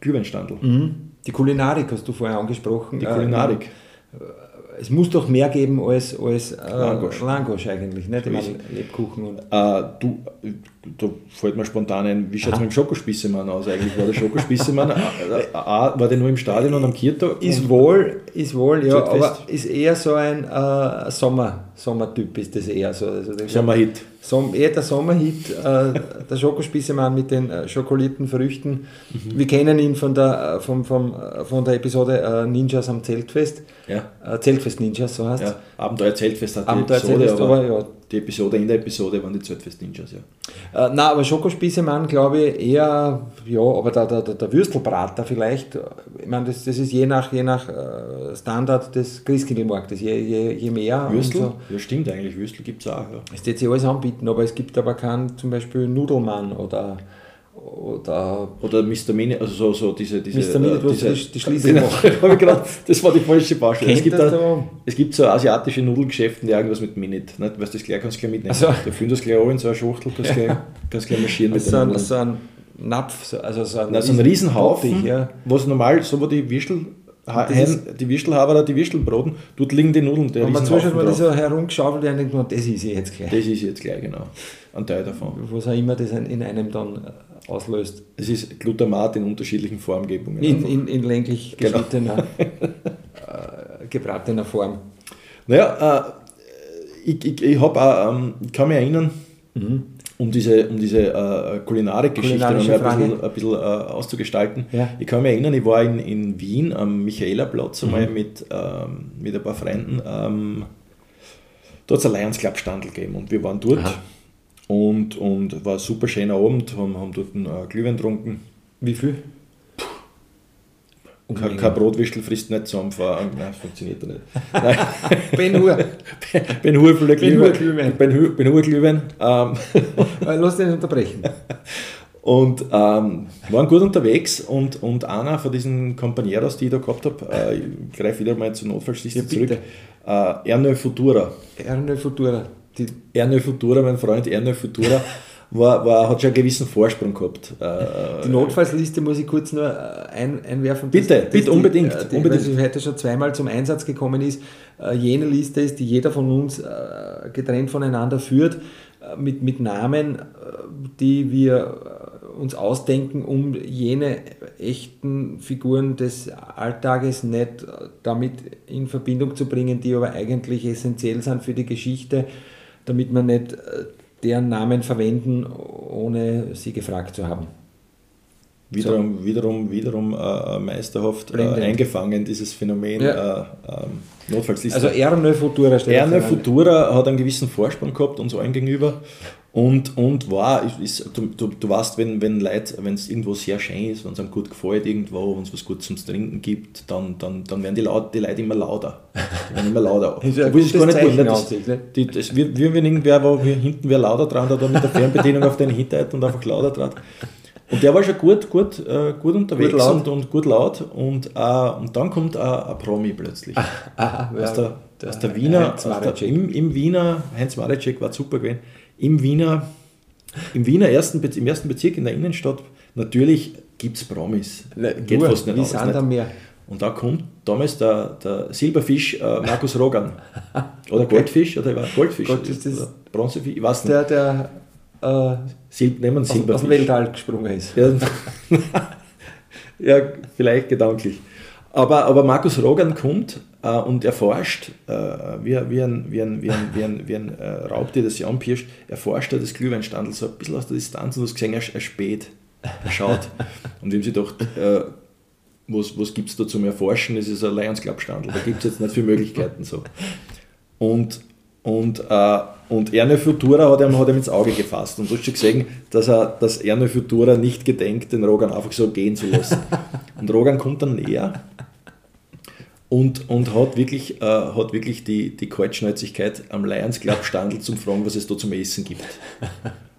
Glühweinstandel. Mhm. Die Kulinarik hast du vorher angesprochen. Die Kulinarik. Äh, es muss doch mehr geben als, als äh, Langosch. Langosch eigentlich, nicht? Ich meine, Lebkuchen und. Äh, du, da fällt mir spontan ein, wie schaut es mit dem Schokospießemann aus eigentlich? War der Schokospießemann, äh, war der nur im Stadion und am Kirtag? Ist wohl, ist wohl, ja, aber ist eher so ein äh, Sommer, Sommertyp ist das eher so. Also Sommerhit. Som, eher der Sommerhit, äh, der Schokospießemann mit den äh, schokolierten Früchten. Mhm. Wir kennen ihn von der, äh, vom, vom, äh, von der Episode äh, Ninjas am Zeltfest. Ja. Äh, Zeltfest Ninjas, so heißt es. Ja. Abenteuer Zeltfest hat die Abenteuer Episode, Zeltfest, aber, aber ja. Die Episode in der Episode waren die Zeltfest Ninjas, ja. Äh, na, aber Schokospießemann glaube ich eher, ja, aber der, der, der Würstelbrater vielleicht, ich meine, das, das ist je nach, je nach äh, Standard des Christkindlmarktes, je, je, je mehr. Würstel? So. Ja, stimmt eigentlich, Würstel gibt es auch. Ja. Es wird sich alles anbieten, aber es gibt aber keinen zum Beispiel Nudelmann oder oder, oder Mr. Mini, also so, so diese, diese, Mr. Mini, äh, diese die, die Schließung genau, das war die falsche Baustelle. Es gibt, da, es gibt so asiatische Nudelgeschäfte, die irgendwas mit Minit, nicht? weißt du, das gleich kannst du gleich mitnehmen. Also, da füllen das gleich auch in so eine Schachtel, kannst du ja. gleich, gleich marschieren mit also so, ein, Napf, also so ein, so ein Riesenhaufen, ja. was normal, so wo die Würstel die Würstelhaber, die Würstelbroten, dort liegen die Nudeln. Der und man zuschaut, das so herumgeschaufelt und denkt man, das ist jetzt gleich. Das ist jetzt gleich, genau. Ein Teil davon. Was auch immer das in einem dann auslöst. Es ist Glutamat in unterschiedlichen Formgebungen. In, in, in länglich genau. geschnittener, äh, gebratener Form. Naja, äh, ich, ich, ich, hab auch, ähm, ich kann mich erinnern, mhm. um diese, um diese äh, Kulinarik-Geschichte ein bisschen, ein bisschen äh, auszugestalten. Ja. Ich kann mich erinnern, ich war in, in Wien am Michaelerplatz einmal mhm. mit, ähm, mit ein paar Freunden. Ähm, da hat es ein Lions Club Standel gegeben und wir waren dort Aha. Und, und war ein super schöner Abend, haben, haben dort einen äh, Glühwein getrunken. Wie viel? Kein, kein Brotwischel frisst nicht zusammen. Nein, das funktioniert nicht. ben Hur. Ben Hur für Glühwein. Ben Hur, ben Hur Glühwein. Ähm. Lass dich nicht unterbrechen. Und ähm, waren gut unterwegs und, und einer von diesen Companeros, die ich da gehabt habe, äh, ich greife wieder mal zur Notfallsliste ja, zurück, äh, Erne Futura. Erne Futura. Die Erne Futura, mein Freund Erne Futura, war, war, hat schon einen gewissen Vorsprung gehabt. Äh, die Notfallsliste muss ich kurz nur äh, ein, einwerfen. Bitte, bitte, die, unbedingt. Die, unbedingt. Weil sie heute schon zweimal zum Einsatz gekommen ist. Jene Liste ist, die jeder von uns getrennt voneinander führt, mit, mit Namen, die wir uns ausdenken, um jene echten Figuren des Alltages nicht damit in Verbindung zu bringen, die aber eigentlich essentiell sind für die Geschichte, damit man nicht deren Namen verwenden, ohne sie gefragt zu haben. Wiederum, so. wiederum, wiederum äh, meisterhaft äh, eingefangen, dieses Phänomen ja. äh, ähm, Notfallsliste. Also Erne Futura steht Erne Futura hat einen gewissen Vorsprung gehabt uns allen gegenüber und, und war, ist, du, du, du weißt, wenn, wenn wenn es irgendwo sehr schön ist, wenn es einem gut gefällt irgendwo, wenn es was gut zum Trinken gibt, dann, dann, dann werden die, laut, die Leute immer lauter. Die werden immer lauter. das ist ja Obwohl, gar nicht gut, das, die, das, wir, wir, wenn irgendwer, wo wir hinten wer lauter dran hat, mit der Fernbedienung auf deine Hinterhalt und einfach lauter dran. Und der war schon gut, gut, äh, gut unterwegs gut und, und gut laut. Und, äh, und dann kommt ein Promi plötzlich. Ah, ah, aus, der, aus der Wiener, aus der, im, im Wiener, Heinz Mareczek war super gewesen im Wiener, im Wiener ersten, im ersten Bezirk in der Innenstadt, natürlich gibt es Promis. Ne, Geht nur, fast nicht wie anders. Nicht. Mehr. Und da kommt damals der, der Silberfisch äh, Markus Rogan. Oder okay. Goldfisch, oder Goldfisch. Gott, ist das Bronzefisch, ich weiß nicht. Der, der äh, Sil nehmen Silberfisch. Aus dem Weltall gesprungen ist. Ja, ja, vielleicht gedanklich. Aber, aber Markus Rogan kommt äh, und erforscht, äh, wie, wie, ein, wie, ein, wie, ein, wie ein, wie ein äh, Raubtier, das sich anpirscht, erforscht er das Glühweinstandel so ein bisschen aus der Distanz und du hast gesehen, er, er spät, schaut. und ihm sie gedacht, äh, was, was gibt es da zum Erforschen? Das ist ein Lions Club Standel, da gibt es jetzt nicht viele Möglichkeiten. So. Und, und, äh, und Erne Futura hat ihm, hat ihm ins Auge gefasst. Und du hast schon gesehen, dass, er, dass Erne Futura nicht gedenkt, den Rogan einfach so gehen zu lassen. Und Rogan kommt dann näher und, und hat wirklich, äh, hat wirklich die, die Kaltschnäuzigkeit am Lions Club Standel zum Fragen, was es da zum Essen gibt.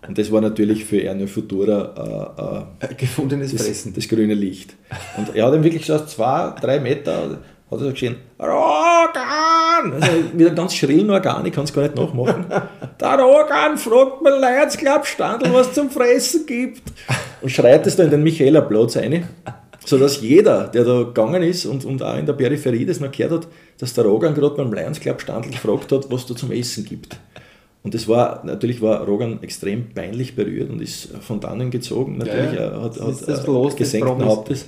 Und das war natürlich für Erne Futura äh, äh, gefundenes das, Fressen. Das grüne Licht. Und er hat ihm wirklich so aus zwei, drei Meter hat er so geschrien, Rogan! Also wieder ganz schrillen Organ, ich kann es gar nicht nachmachen. Der Rogan fragt mir Lions Club Standel, was es zum Fressen gibt. Und schreit es da in den Michaelerplatz rein sodass jeder, der da gegangen ist und, und auch in der Peripherie das noch gehört hat, dass der Rogan gerade beim Lions Club Standel gefragt hat, was da zum Essen gibt. Und das war, natürlich war Rogan extrem peinlich berührt und ist von dannen gezogen, natürlich, ja, hat, hat das los, gesenkten Hauptes.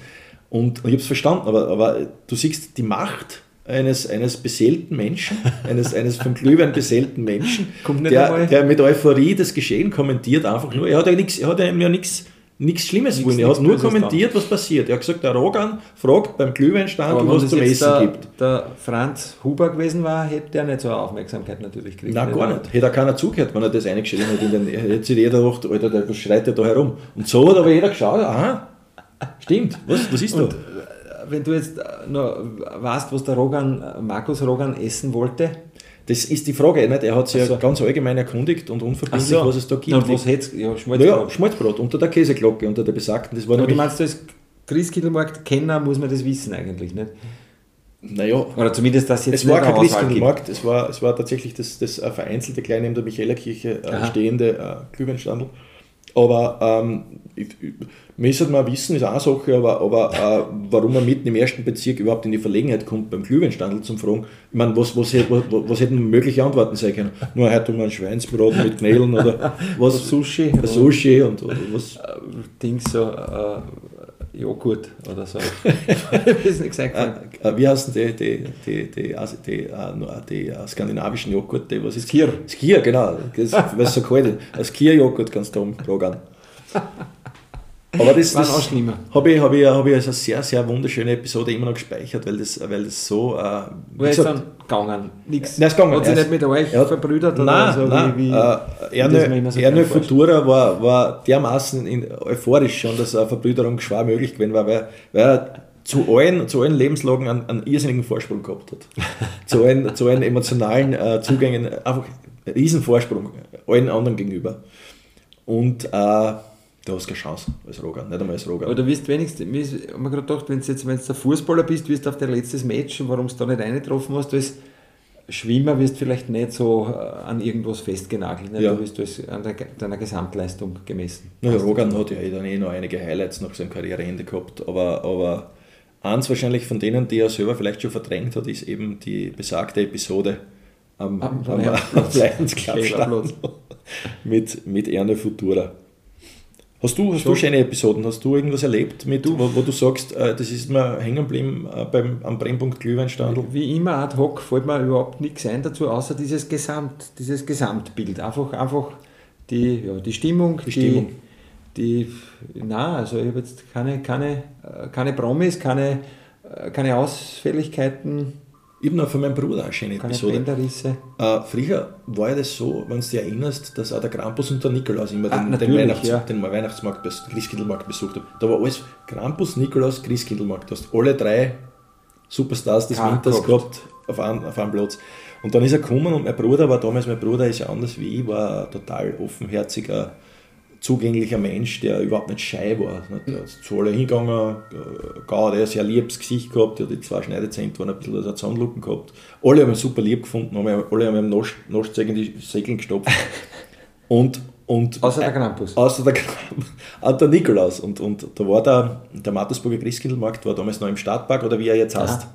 Und, und ich habe es verstanden, aber, aber du siehst die Macht eines, eines beseelten Menschen, eines, eines vom Glühwein beseelten Menschen, der, der mit Euphorie das Geschehen kommentiert, einfach nur. Er hat ja nichts, er hat ja nichts nichts Schlimmes wollen. Er hat nur kommentiert, was passiert. Er hat gesagt, der Rogan fragt beim Glühweinstand, was zum Essen der, gibt. der Franz Huber gewesen war, hätte er nicht so eine Aufmerksamkeit natürlich gekriegt. Nein, gar nicht. Hätte er keiner zugehört, wenn er das eingeschrieben hat. Den, hätte sich jeder gedacht, Alter, der schreit ja da herum. Und so hat aber jeder geschaut, aha, stimmt, was, was ist da? Und, äh, wenn du jetzt noch weißt, was der Rogan, Markus Rogan essen wollte, das ist die Frage, nicht? er hat sich so. ja ganz allgemein erkundigt und unverbindlich, so. was es da gibt. Und was hätte ja, Schmalzbrot. Ja, Schmalzbrot unter der Käseglocke, unter der besagten. Das war Aber du meinst, als Christkindlmarkt-Kenner muss man das wissen eigentlich, nicht? Naja, oder zumindest das jetzt. Es war kein Christkindlmarkt, es war, es war tatsächlich das, das vereinzelte kleine in der Michaelerkirche äh, stehende äh, Glühweinstandel. Aber ähm, ich, müssen wir wissen, ist eine Sache, aber, aber äh, warum man mitten im ersten Bezirk überhaupt in die Verlegenheit kommt, beim Glühweinstandel zum Fragen, ich meine, was, was, was, was hätten mögliche Antworten sein können? Nur heute um ein Schweinsbrot mit Knädeln oder was? Sushi. Sushi und oder was? Äh, Dings so, äh, Joghurt oder so. ist nicht gesagt. Äh, äh, wie heißen die, die, die, die, die, die, die skandinavischen Joghurt? Die, was ist Skier. Skier, genau. Das, weil es so kalt ist. Ein Skier-Joghurt kannst du umtragen. Aber das, das habe ich, hab ich, hab ich als eine sehr, sehr wunderschöne Episode immer noch gespeichert, weil das, weil das so. Äh, Wo ist dann gegangen? Nichts. Nein, ist gegangen. Hat sich nicht mit euch ja, verbrüdert? Nein, so, nein. Wie, wie äh, Erne, so Erne Futura war, war dermaßen in, euphorisch schon, dass eine Verbrüderung schwer möglich gewesen war, weil, weil er zu allen, zu allen Lebenslagen einen, einen irrsinnigen Vorsprung gehabt hat. zu, allen, zu allen emotionalen äh, Zugängen, einfach einen riesen Vorsprung allen anderen gegenüber. Und äh, Du hast keine Chance als Roger, nicht einmal als Roger. Aber du wirst wenigstens, ich habe mir gerade gedacht, wenn du jetzt wenn du der Fußballer bist, wirst du auf dein letztes Match, warum du da nicht eingetroffen hast, als Schwimmer wirst du vielleicht nicht so äh, an irgendwas festgenagelt, nicht? Ja. du wirst als an der, deiner Gesamtleistung gemessen. Ja, Rogan hat ja dann eh noch einige Highlights nach seinem Karriereende gehabt, aber, aber eins wahrscheinlich von denen, die er selber vielleicht schon verdrängt hat, ist eben die besagte Episode am, am, am, am Lions Club mit, mit Erne Futura. Hast du, hast du schöne Episoden? Hast du irgendwas erlebt, mit, wo, wo du sagst, äh, das ist mir hängen geblieben äh, beim, am Brennpunkt Glühweinstandel? Wie immer ad hoc fällt mir überhaupt nichts ein dazu, außer dieses, Gesamt, dieses Gesamtbild. Einfach, einfach die, ja, die Stimmung, die, die Stimmung. Die, na, also ich habe jetzt keine, keine, äh, keine Promis, keine, äh, keine Ausfälligkeiten ich habe noch von meinem Bruder eine schöne Episode. Äh, früher war ja das so, wenn du dich erinnerst, dass auch der Krampus und der Nikolaus immer ah, den, den, Weihnachts-, ja. den Weihnachtsmarkt, Christkindlmarkt besucht haben. Da war alles Krampus, Nikolaus, Christkindlmarkt. Du hast alle drei Superstars des Winters gehabt auf einem, auf einem Platz. Und dann ist er gekommen und mein Bruder war damals, mein Bruder ist ja anders wie ich, war total offenherziger zugänglicher Mensch, der überhaupt nicht schei war. Der ist zu alle hingegangen, äh, gar der sehr liebes Gesicht gehabt, der hat die zwei Schneidezent waren ein bisschen als Zahnlupen gehabt. Alle haben ihn super lieb gefunden, alle haben ihm Naschzeug in die Segeln gestopft. und, und, außer der Krampus. Außer der Krampus. Und der Nikolaus. Und, und da war der, der Mattersburger Christkindlmarkt, war damals noch im Stadtpark oder wie er jetzt heißt.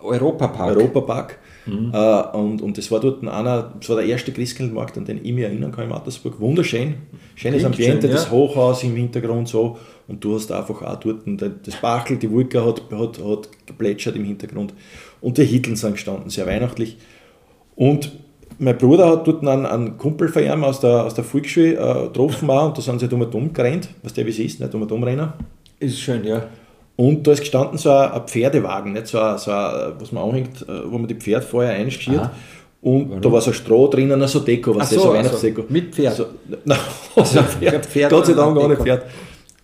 Europapark. Europapark. Mhm. Äh, und, und das war dort einer, das war der erste Christkindlmarkt, an den ich mich erinnern kann in Mattersburg. Wunderschön, schönes Klingt Ambiente, schön, ja. das Hochhaus im Hintergrund so. Und du hast einfach auch dort, das Bachel, die Wolke hat, hat, hat geplätschert im Hintergrund. Und die Hitteln sind gestanden, sehr weihnachtlich. Und mein Bruder hat dort einen, einen Kumpel von ihm aus der, aus der Volksschule äh, getroffen auch, und da sind sie dumm und dumm gerannt, was der wie es ist, nicht dumm und dumm rennen. Ist schön, ja. Und da ist gestanden so ein, Pferdewagen, nicht? So, ein, so ein, was man anhängt, äh, wo man die Pferd vorher einschgiert. Und Warum? da war so Stroh drinnen, so Deko, was so, so Weihnachtsdeko. Also mit Pferd? So, nein, also Pferd, Pferd Gott sei Dank ohne Pferd.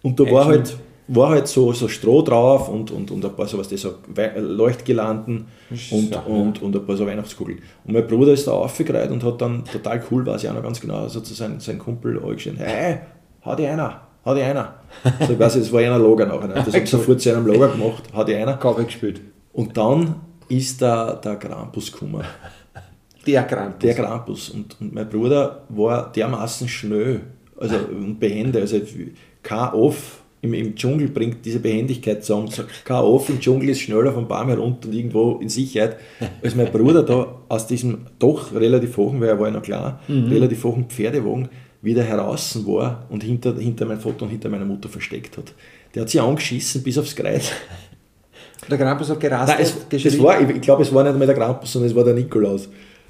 Und da war halt, war halt so, so Stroh drauf und, und, und ein paar so, was das so Leuchtgelanden und, ja, und, und ein paar so Weihnachtskugeln. Und mein Bruder ist da aufgereiht und hat dann total cool, weiß ich auch noch ganz genau, also zu seinem sein Kumpel angeschrien, hey, hau dir einer hat ich einer. So, ich weiß, das war einer Lager nachher. Ne? Das habe ich sofort zu einem Lager gemacht, hat ich einer. Kabel gespielt. Und dann ist der, der Krampus gekommen. Der Krampus. Der Krampus. Und, und mein Bruder war dermaßen schnell also, und behende. Also kein Off im, im Dschungel bringt diese Behendigkeit zusammen. So, kein Off im Dschungel ist schneller vom Baum herunter und irgendwo in Sicherheit. Als mein Bruder da aus diesem doch relativ hohen, weil er war ja noch klar, mhm. relativ hohen Pferdewagen wieder heraus war und hinter, hinter mein Foto und hinter meiner Mutter versteckt hat. Der hat sich angeschissen bis aufs Kreuz. Der Krampus hat gerastet? Nein, es, es war, ich, glaube, es war nicht mehr der Krampus, sondern es war der Nikolaus.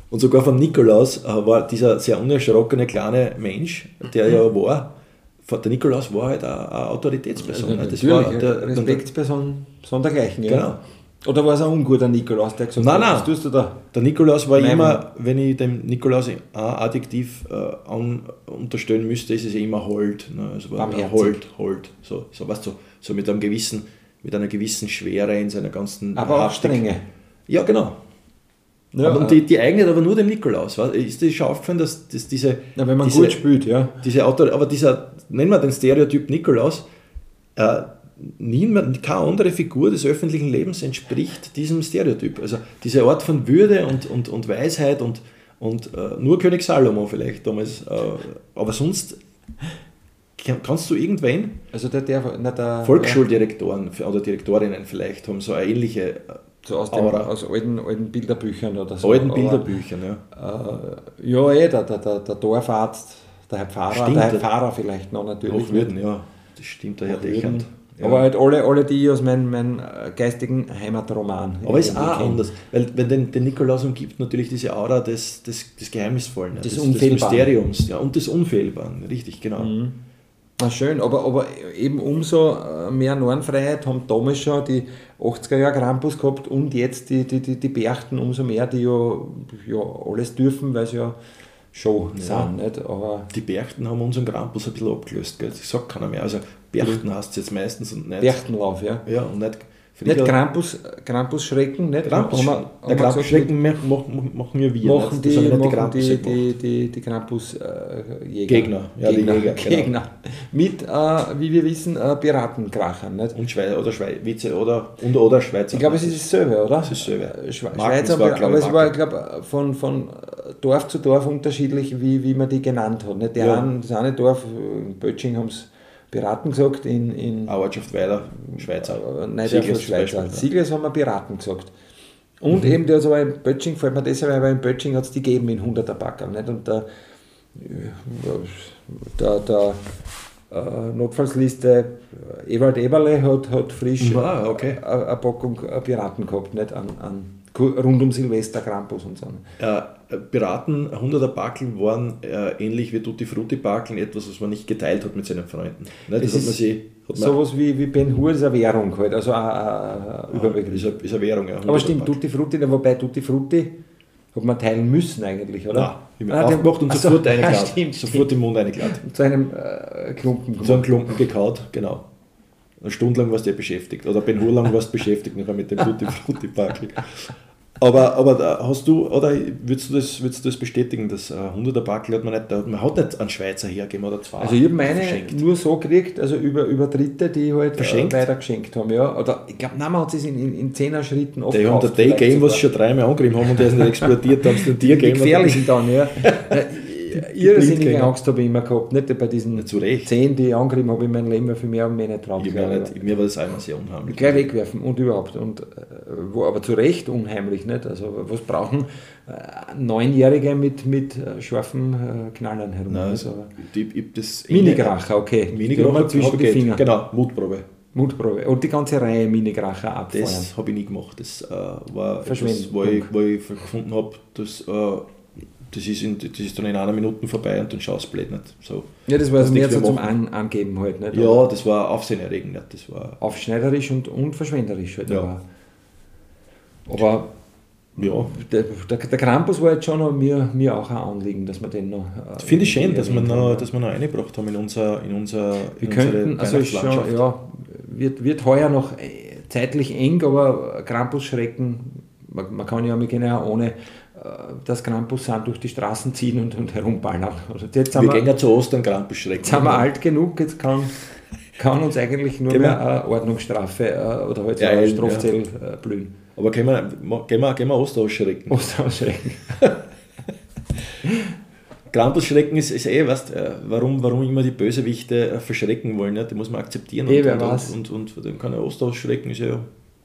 Und sogar von Nikolaus äh, war dieser sehr unerschrockene kleine Mensch, der ja mhm. war, der Nikolaus war halt eine, Autoritätsperson. Also, das war der, Respektsperson sondergleichen, ja. Genau. Oder war es ein unguter Nikolaus, der gesagt nein, hat, nein. was tust du da? Der Nikolaus war Nein. immer, wenn ich dem Nikolaus ein Adjektiv äh, an, unterstellen müsste, ist es immer hold. Ne? Es war hold, hold. So, so, weißt du, so mit, einem gewissen, mit einer gewissen Schwere in seiner ganzen Aber auch Strenge. Ja, genau. Ja, und die, die eignet aber nur dem Nikolaus. Ist dir schon aufgefallen, dass, dass diese. Ja, wenn man diese, gut spielt, ja. Diese Auto, aber dieser, nennen wir den Stereotyp Nikolaus, äh, niemand, keine andere Figur des öffentlichen Lebens entspricht diesem Stereotyp. Also diese Art von Würde und, und, und Weisheit und, und äh, nur König Salomo vielleicht damals, äh, aber sonst kannst du irgendwen, also der, der, na, der Volksschuldirektoren oder Direktorinnen vielleicht haben so eine ähnliche äh, so aus, dem, aus alten, alten Bilderbüchern oder so. Alten Bilderbüchern, ja. Äh, ja, eh, der, der, der, der Dorfarzt, der Herr Pfarrer, stimmt, der Herr Pfarrer vielleicht noch natürlich. Hochwürden, ja, das stimmt, der Herr Dechand. Ja. Aber halt alle, alle die aus meinem, meinem äh, geistigen Heimatroman. Aber ist auch anders, weil wenn den, den Nikolaus umgibt natürlich diese Aura des, des, des Geheimnisvollen, des, des, des Mysteriums ja, und des Unfehlbaren, richtig, genau. Mhm. Na schön, aber, aber eben umso äh, mehr Nornfreiheit haben damals schon die 80er Jahre Krampus gehabt und jetzt die, die, die, die Berchten umso mehr, die ja, ja alles dürfen, weil sie ja schon ja. sind. Nicht? Aber die Berchten haben unseren Krampus ein bisschen abgelöst, gell? das sagt keiner mehr. Also Berchten heißt es jetzt meistens und nicht. Berchtenlauf, ja. Ja, und nicht nicht Krampus, Krampus Schrecken, nicht? Krampus, haben wir, haben der Krampus Schrecken machen, machen ja wir. Machen nicht? die, machen die, die, die, die Krampus äh, Jäger. Gegner, ja, Gegner, die Jäger. Genau. Gegner. Mit, äh, wie wir wissen, äh, Piratenkrachern. Nicht? Und Schweizer oder Schweizer oder, und, oder Schweizer. Ich glaube, es ist dasselbe, oder? Es ist dasselbe. Äh, Schwe Schweizer, war, aber es war, ich glaube, von, von Dorf zu Dorf unterschiedlich, wie, wie man die genannt hat. Nicht? Die ja. einen, das eine Dorf, in Bötsching haben es Piraten gesagt in. in Ortschaft Weiler, Schweizer. Äh, nein, Siegles Schweizer. Siegles haben wir Piraten gesagt. Und mhm. eben, der aber in Bötching, fällt mir deshalb, weil in Bötching hat es die gegeben in 100er Backer. Nicht? Und der, der, der äh, Notfallsliste Ewald Eberle hat, hat frisch ah, okay. eine Packung Piraten gehabt, nicht? An, an rund um Silvester, Krampus und so. Äh, Piraten, 100er Bakeln waren äh, ähnlich wie Tutti Frutti Bakeln, etwas, was man nicht geteilt hat mit seinen Freunden. Ne? Das, das hat man sie, hat sowas wie, wie Ben Hur ist eine Währung halt, also ein, ein Überbegriff. Ist eine, ist eine Währung, ja. Aber stimmt, Tutti Frutti, wobei Tutti Frutti hat man teilen müssen eigentlich, oder? Nein, ah, aufgemacht und sofort eine ah, stimmt, sofort stimmt. im Mund eingeladen. Zu einem äh, Klumpen. Zu einem Klumpen gekaut, genau. Eine Stunde lang warst du beschäftigt. Oder Ben Hur lang warst du beschäftigt nachher mit dem Tutti Frutti Backel. Aber, aber hast du, oder würdest du das, würdest du das bestätigen, dass 100er Backel hat man nicht, man hat nicht einen Schweizer hergegeben oder zwei. Also ich habe meine verschenkt. nur so gekriegt, also über, über Dritte, die halt verschenkt? weiter geschenkt haben. Ja. Oder ich glaube, nein, man hat es in, in, in 10er Schritten oft Die haben der Day Game, was sie schon dreimal angegeben haben und der ist nicht explodiert, haben sie den Tier gegeben. Die gefährlichen dann, ja. irrsinnige Angst habe ich immer gehabt. Nicht bei diesen Zu Recht. zehn, die ich angegeben habe in meinem Leben, für mich habe ich mich nicht drauf. mir war das einmal sehr unheimlich. Gleich wegwerfen und überhaupt. Und, äh, wo, aber zu Recht unheimlich. Nicht? Also, was brauchen äh, Neunjährige mit, mit äh, scharfen Knallern herum? Nein, also, die, das Minigracher, okay. Minigracher zwischen die Finger. Genau, Mutprobe. Mutprobe. Und die ganze Reihe Minigracher abfeuern. Das habe ich nie gemacht. Das äh, war etwas, wo ich, wo ich gefunden habe, dass äh, das ist, in, das ist dann in einer Minute vorbei und dann schaust du blöd nicht. So, ja, das war also mehr so zum An Angeben halt. Nicht? Ja, das war aufsehenerregend. Nicht? Das war Aufschneiderisch und, und verschwenderisch halt. Ja. Aber, ja. Der, der, der, Krampus war jetzt schon mir, mir auch ein Anliegen, dass wir den noch. Äh, Finde ich schön, dass wir, noch, dass wir noch eingebracht haben in unser. In unser wir in könnten, also ist schon, ja, wird, wird heuer noch äh, zeitlich eng, aber Krampusschrecken, man, man kann ja, können ja ohne das Krampus sind durch die Straßen ziehen und, und herumballern. Also jetzt wir, wir gehen ja zu Ostern Krampus schrecken. Jetzt sind wir alt genug, jetzt kann, kann uns eigentlich nur mehr eine Ordnungsstrafe äh, oder halt so ja, eine Strafzettel ja. Äh, blühen. Aber gehen wir, gehen wir, gehen wir Osterausschrecken. Osterausschrecken. Krampusschrecken ist, ist eh, weißt, warum, warum immer die Bösewichte verschrecken wollen, ne? die muss man akzeptieren. Eh, und, und, und, und, dann kann er Osterausschrecken, ist ja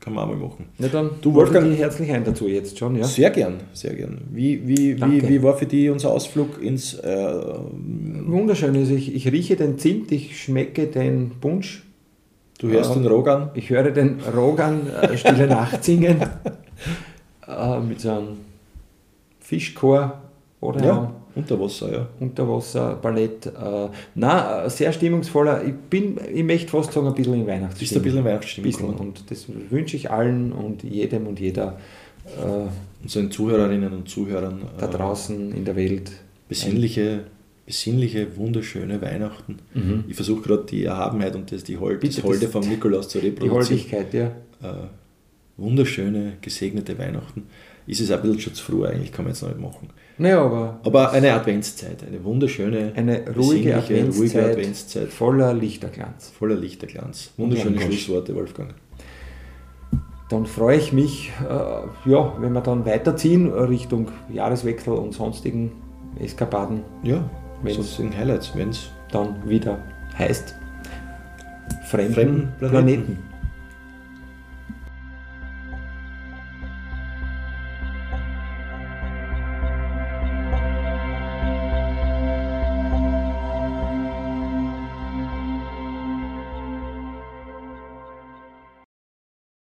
kann man auch mal machen. Ja, dann du, Wolfgang, dich herzlich ein dazu jetzt schon. Ja? Sehr gern, sehr gern. Wie, wie, wie, wie war für dich unser Ausflug ins... Äh, Wunderschön. Also ich, ich rieche den Zimt, ich schmecke den Punsch. Du hörst äh, den Rogan? Ich höre den Rogan äh, Stille Nacht singen äh, mit so einem Fischchor. Oder ja. Unterwasser, ja. Unterwasser-Ballett. Äh, na, sehr stimmungsvoller. Ich bin, ich möchte fast sagen, ein bisschen in Weihnachtsstimmung. Bist ein bisschen in Weihnachtsstimmung. Bisschen. Und das wünsche ich allen und jedem und jeder. Äh, Unseren Zuhörerinnen und Zuhörern. Da äh, draußen in der Welt. Besinnliche, besinnliche, wunderschöne Weihnachten. Mhm. Ich versuche gerade die Erhabenheit und das, die Hol das Holde vom Nikolaus zu reproduzieren. Die Holdigkeit, ja. Äh, wunderschöne, gesegnete Weihnachten. Ist es ein bisschen schon zu früh eigentlich, kann man jetzt noch nicht machen. Naja, aber, aber eine Adventszeit, eine wunderschöne, eine ruhige Adventszeit, ruhige Adventszeit, voller Lichterglanz. Voller Lichterglanz. Wunderschöne Schlussworte, Wolfgang. Dann freue ich mich, äh, ja, wenn wir dann weiterziehen Richtung Jahreswechsel und sonstigen Eskapaden. Ja, sonstigen Highlights, wenn es dann wieder heißt Fremden, Fremden Planeten. Planeten.